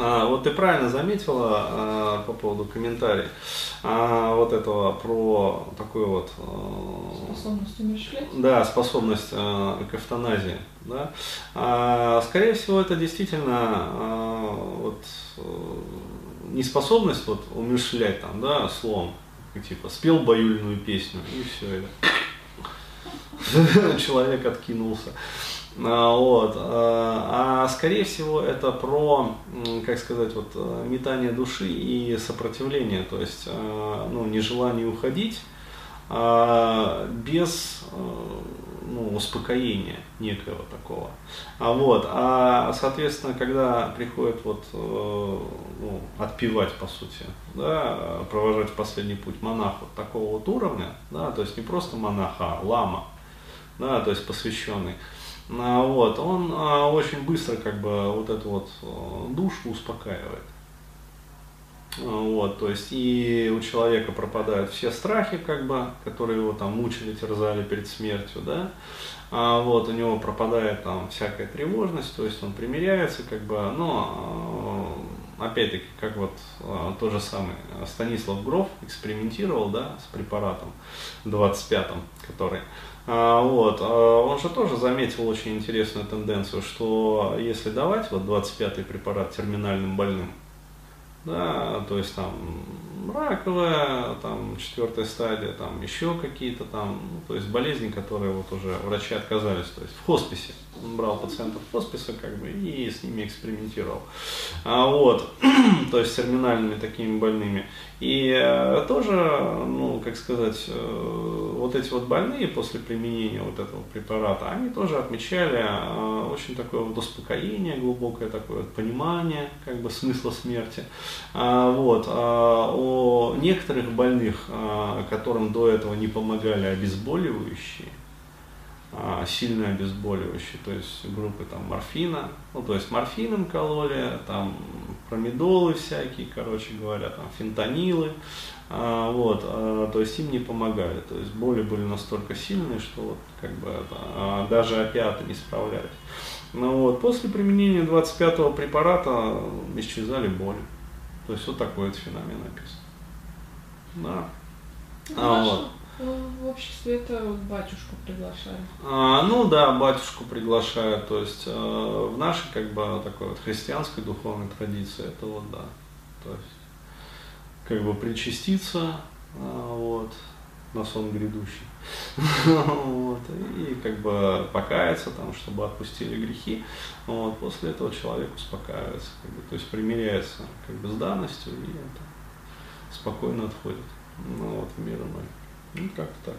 А, вот ты правильно заметила а, по поводу комментариев а, вот этого про такую вот способность умерщвлять. Да, способность к эвтаназии. Да? Скорее всего, это действительно вот, не способность вот умерщвлять там, да, словом, типа спел баюльную песню и все. Человек откинулся. А, вот. А, а скорее всего это про, как сказать, вот метание души и сопротивление, то есть ну, нежелание уходить а, без ну, успокоения некого такого. А вот, а соответственно, когда приходит вот ну, отпевать по сути, да, провожать последний путь монах вот такого вот уровня, да, то есть не просто монах, а лама, да, то есть посвященный, вот, он а, очень быстро как бы вот эту вот а, душу успокаивает. Вот, то есть и у человека пропадают все страхи, как бы, которые его там мучили, терзали перед смертью, да, а вот у него пропадает там всякая тревожность, то есть он примиряется, как бы, но опять-таки, как вот а, то же самое, Станислав Гров экспериментировал, да, с препаратом 25-м, который, а, вот, а, он же тоже заметил очень интересную тенденцию, что если давать вот 25-й препарат терминальным больным, да, то есть там раковая, там четвертая стадия, там еще какие-то там, ну, то есть болезни, которые вот уже врачи отказались, то есть в хосписе, он брал пациентов хосписа как бы и с ними экспериментировал, а, вот, то есть с терминальными такими больными. И э, тоже, ну, как сказать, э, вот эти вот больные после применения вот этого препарата, они тоже отмечали э, очень такое вот успокоение, глубокое такое вот понимание, как бы смысла смерти. А, вот. А, о некоторых больных, которым до этого не помогали обезболивающие, а, сильно обезболивающие, то есть группы там морфина, ну то есть морфином кололи, там промедолы всякие, короче говоря, там фентанилы, а, вот, а, то есть им не помогали, то есть боли были настолько сильные, что вот как бы это, а, даже опиаты не справлялись. Ну вот, после применения 25-го препарата исчезали боли. То есть вот такой вот феномен описан. Да. Ну, а, вот. В обществе это батюшку приглашают. А, ну да, батюшку приглашают. То есть э, в нашей как бы такой вот христианской духовной традиции это вот да. То есть как бы причаститься э, вот, на сон грядущий. вот, и как бы покаяться, там, чтобы отпустили грехи. Вот, после этого человек успокаивается, как бы, то есть примиряется как бы, с данностью и это, спокойно отходит ну, вот, в мир иной. Ну, как-то так.